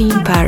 Pimpa.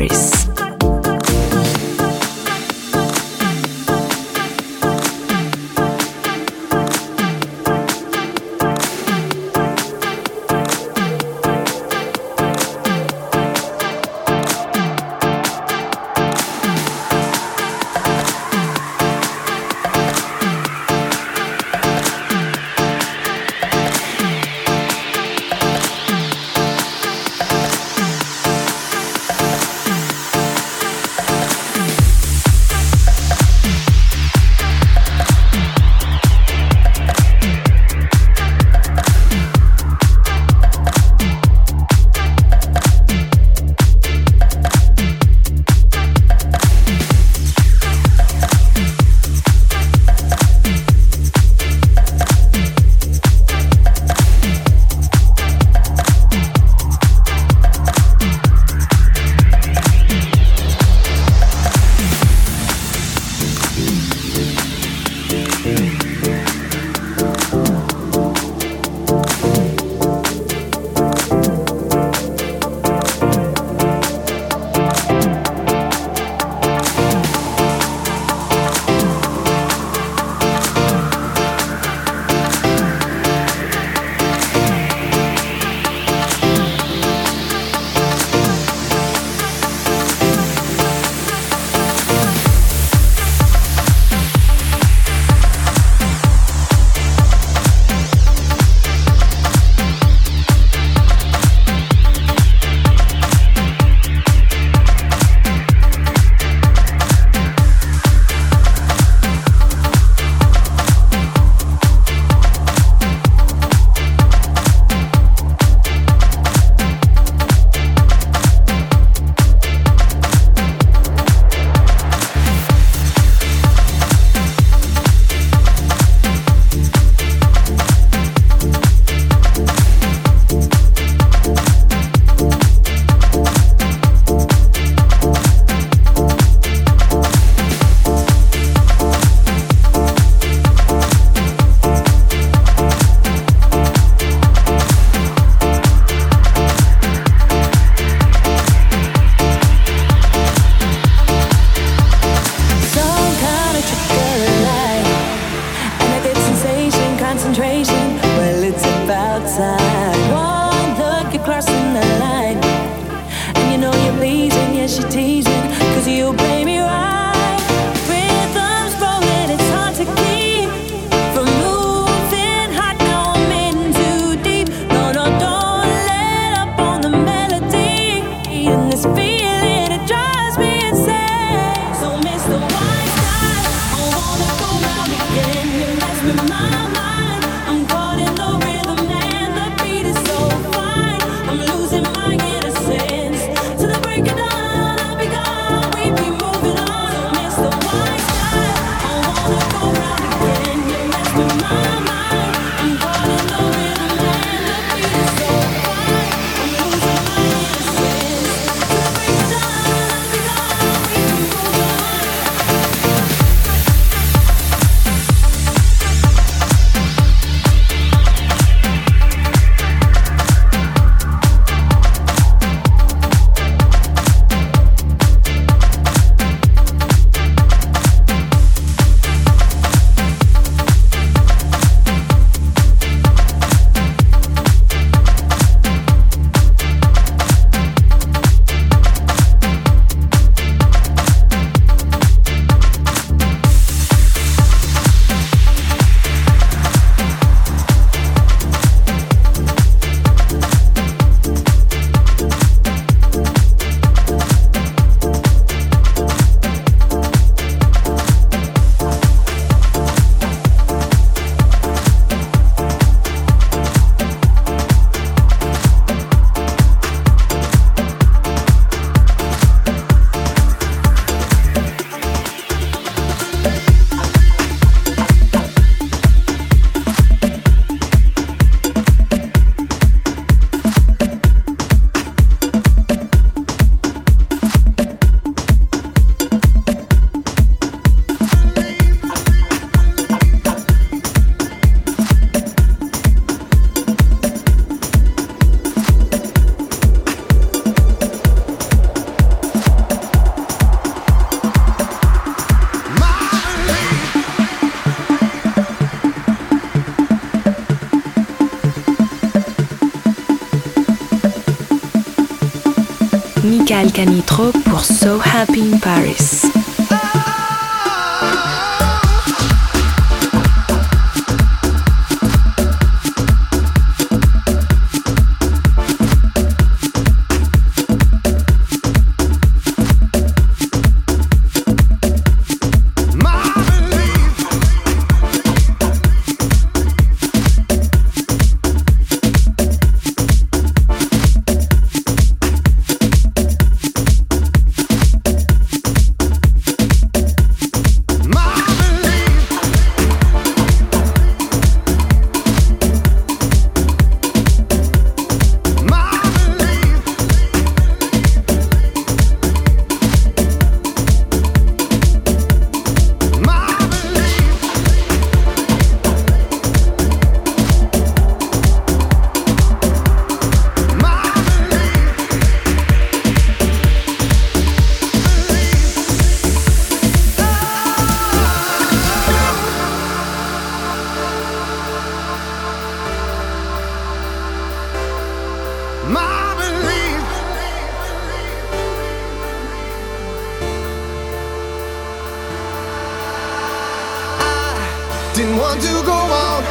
didn't want to go on,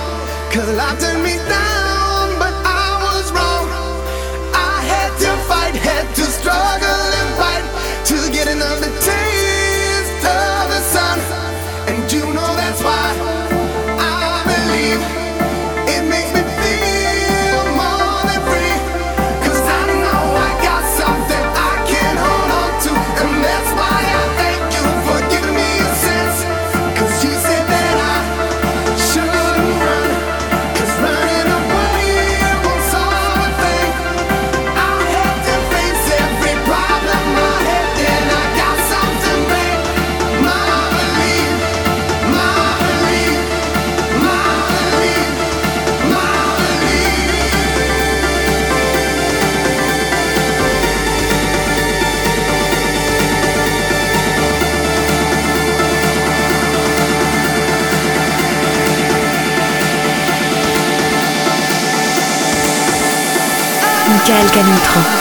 cause life turned me down, but I was wrong. I had to fight, had to struggle. Canitro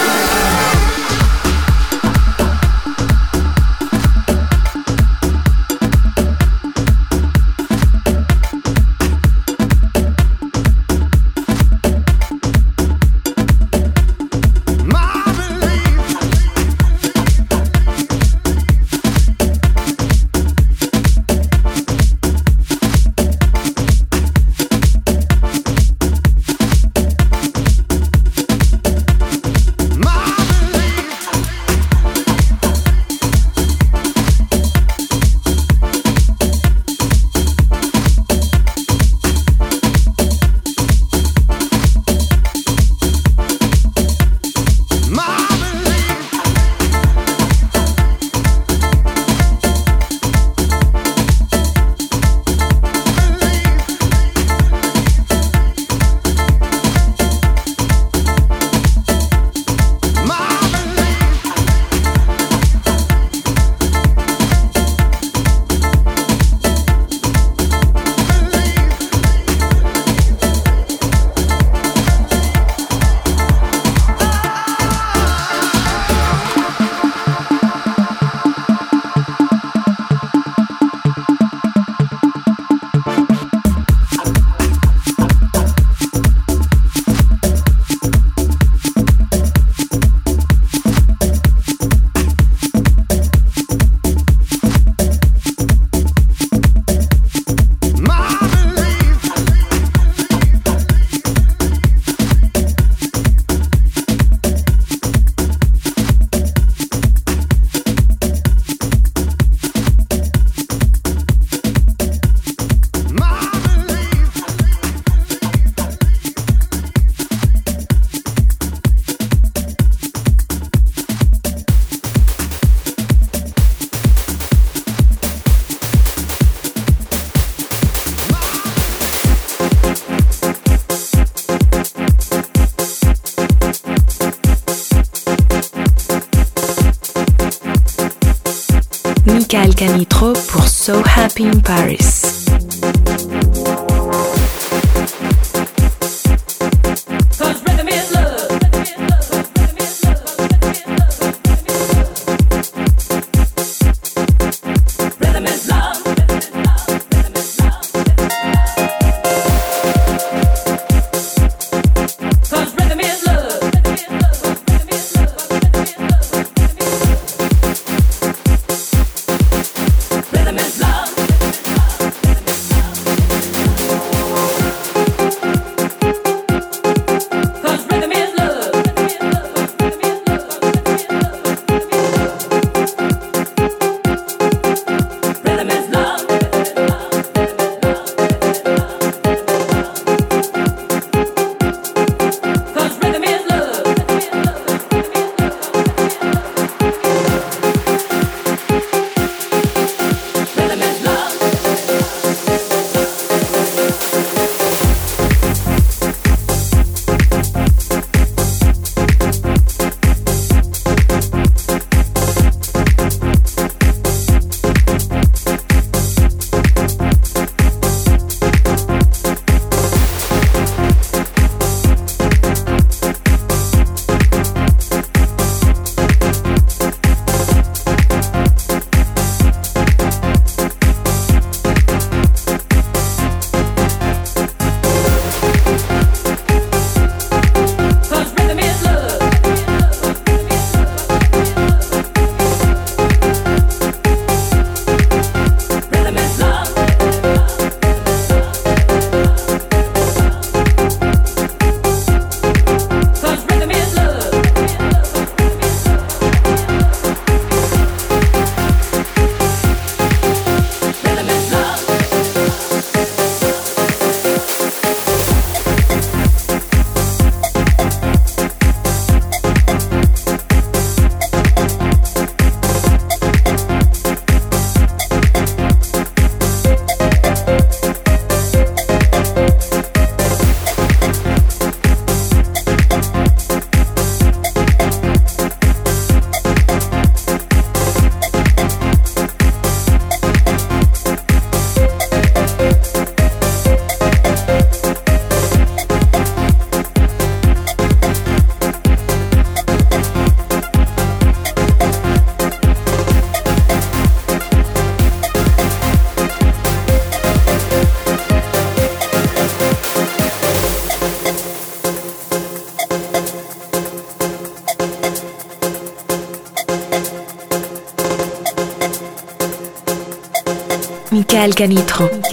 Michael Canitro.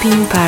Pimpa.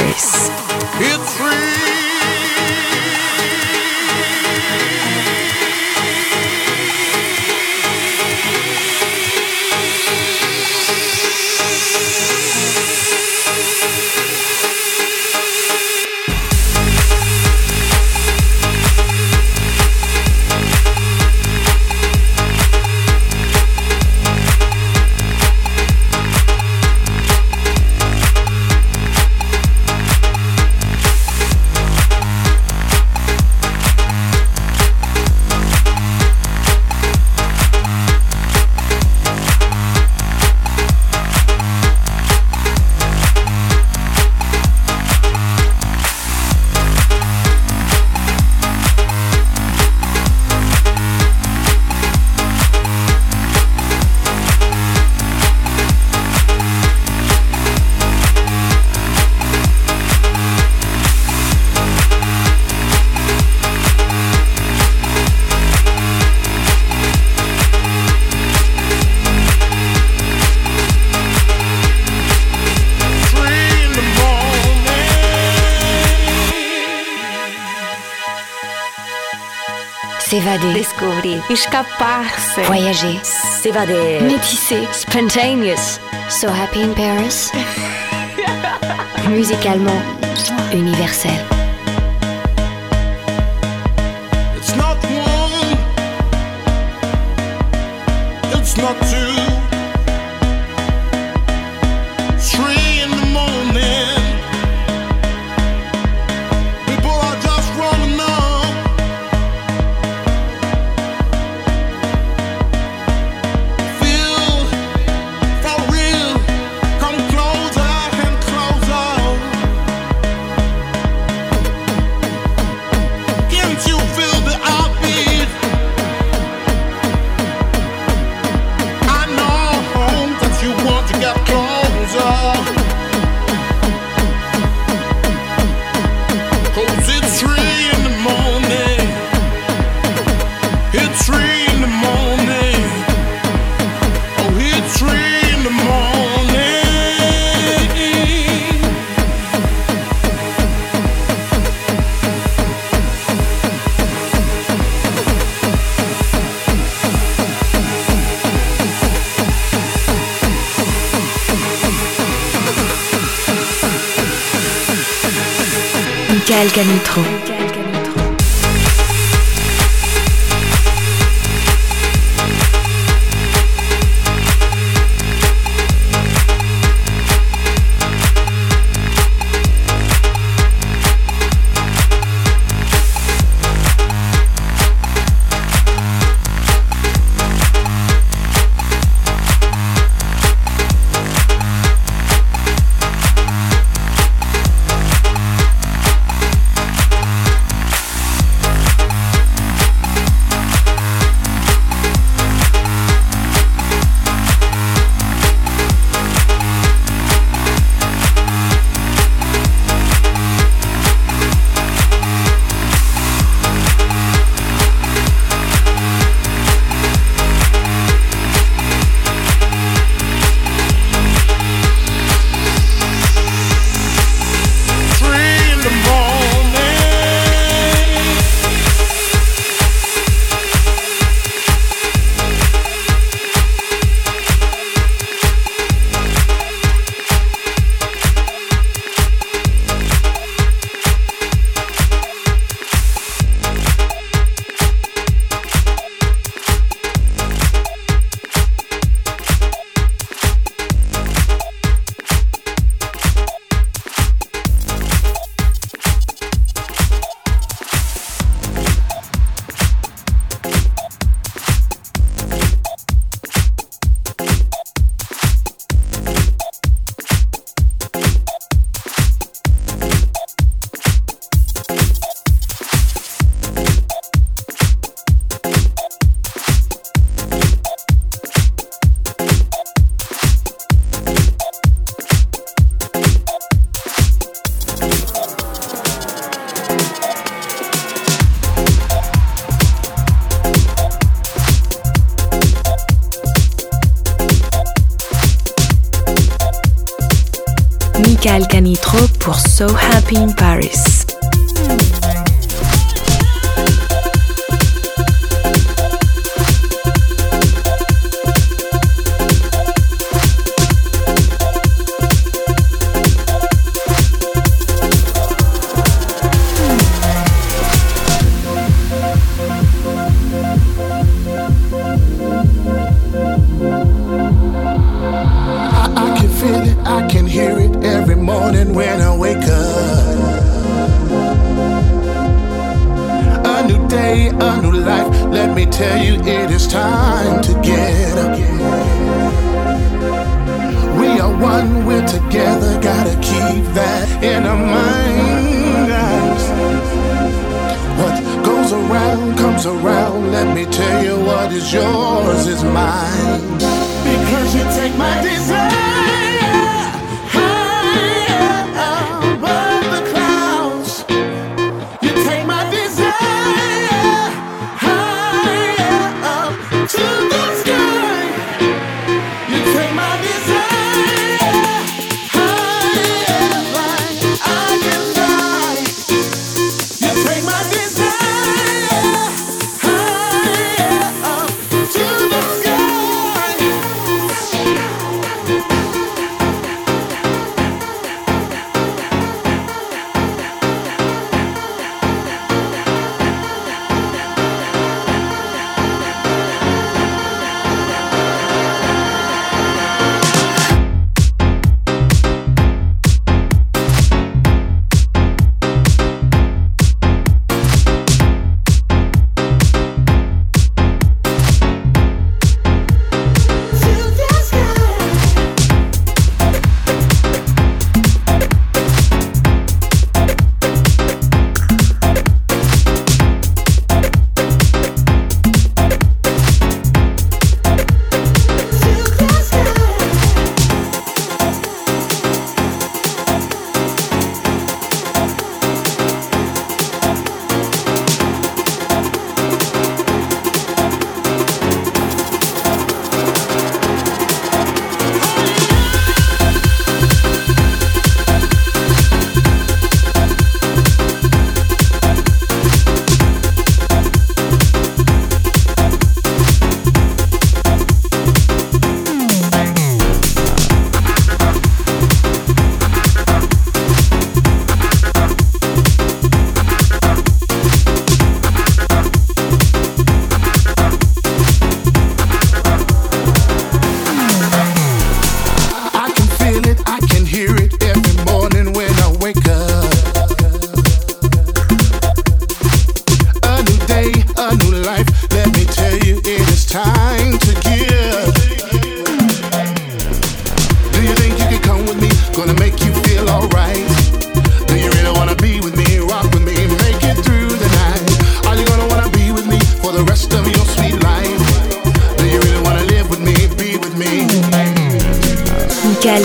Escapar-se. Voyager. S'évader. Métisser. Spontaneous. So happy in Paris. Musicalement, universel. Pascal Canitro.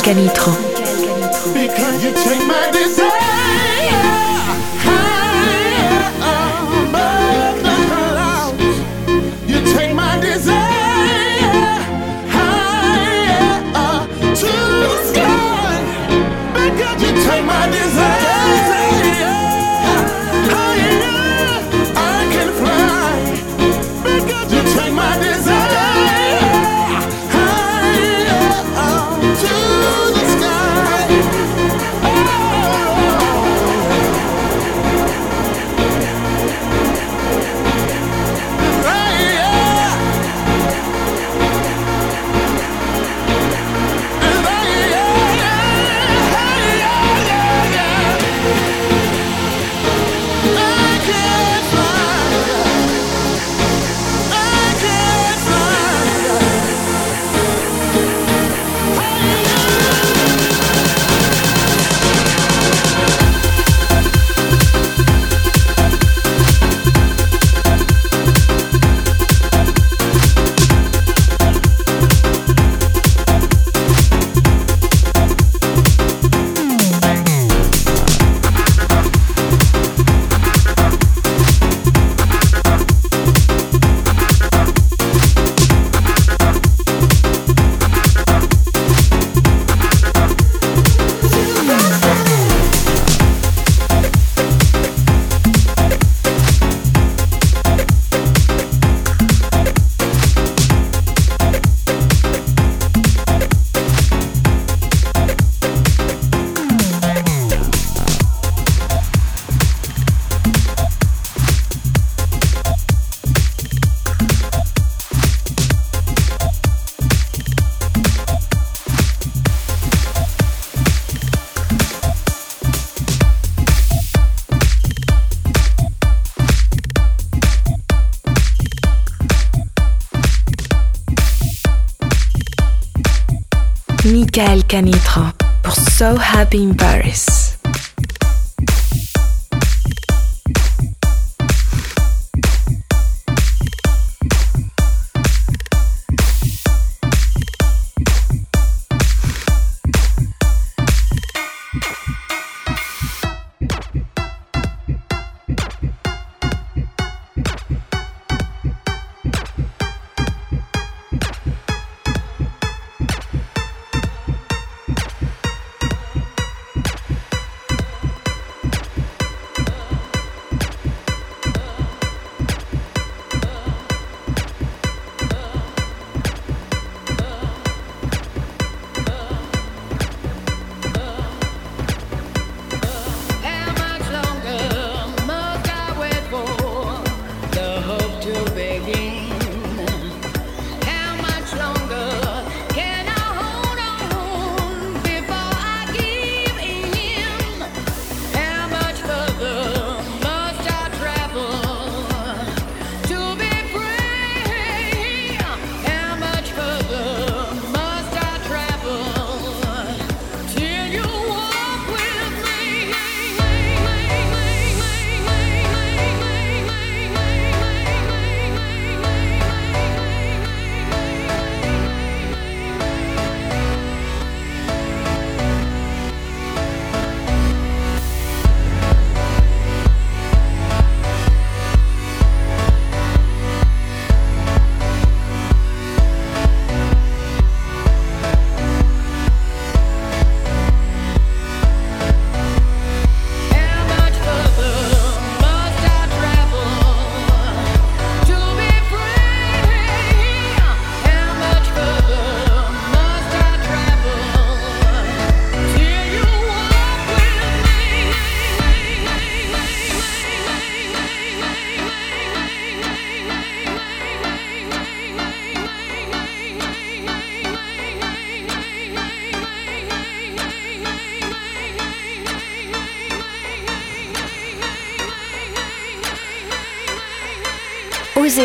Canitro. Michael Canitra pour So Happy in Paris.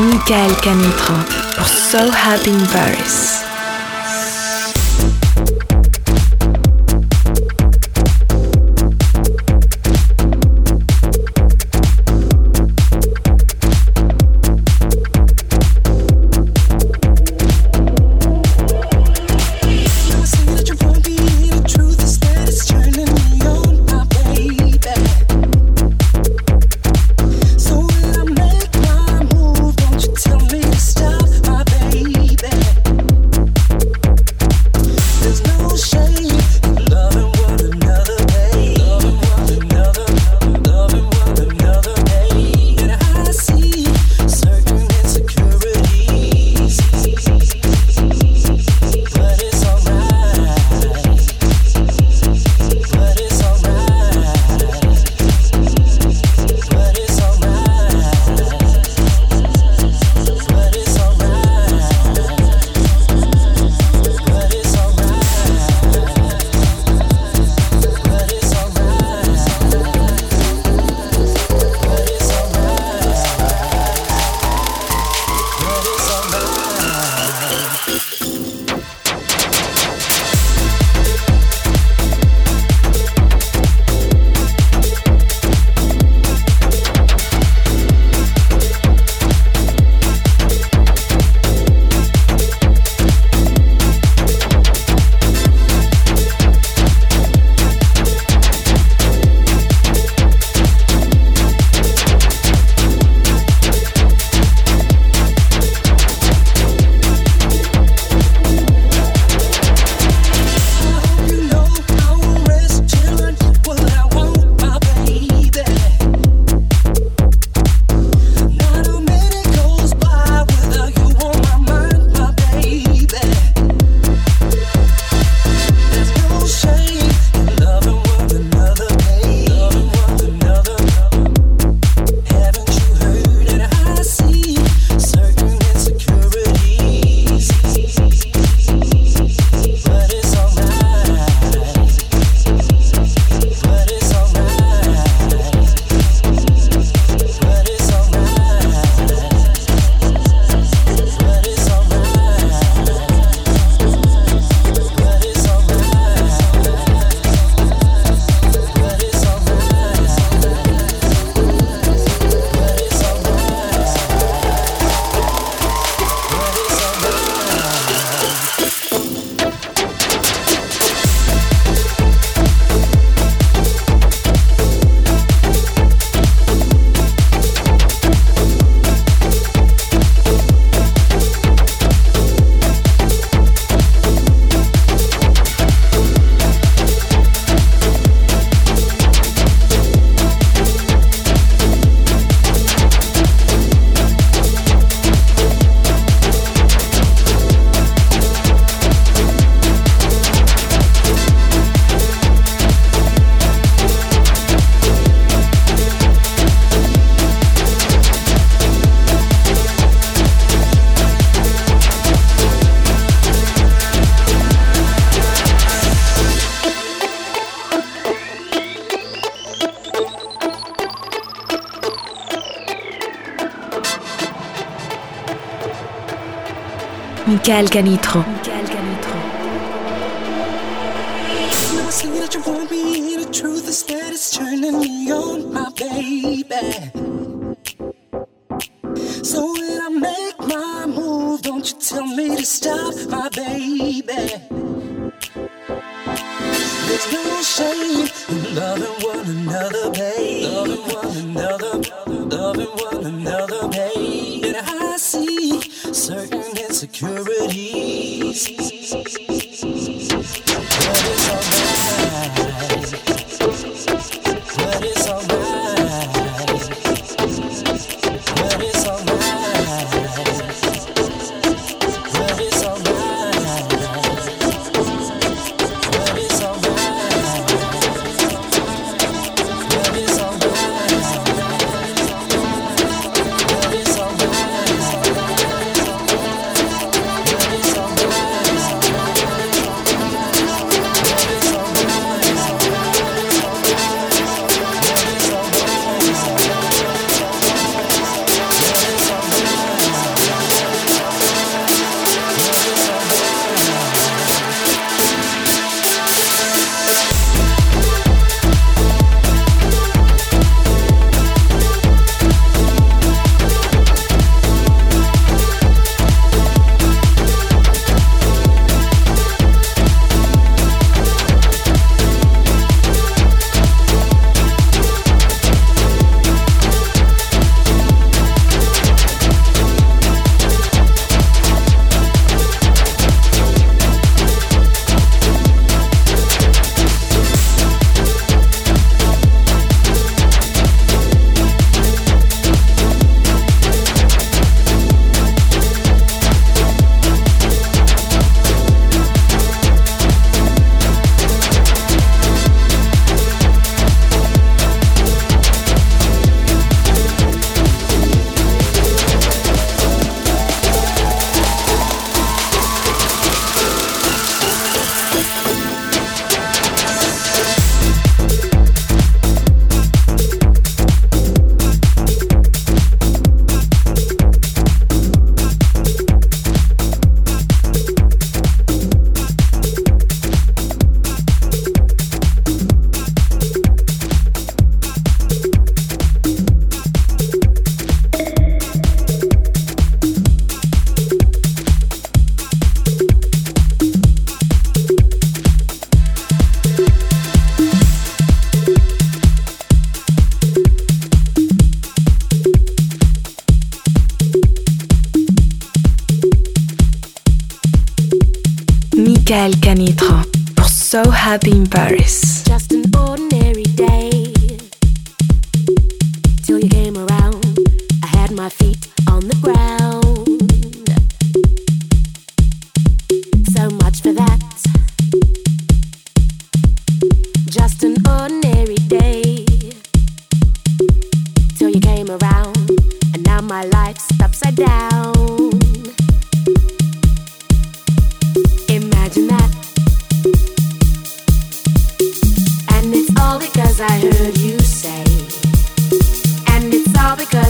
Michael Canitro pour So Happy in Paris. Michael Canitro.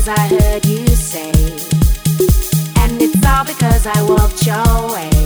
because I heard you say, and it's all because I walked your way.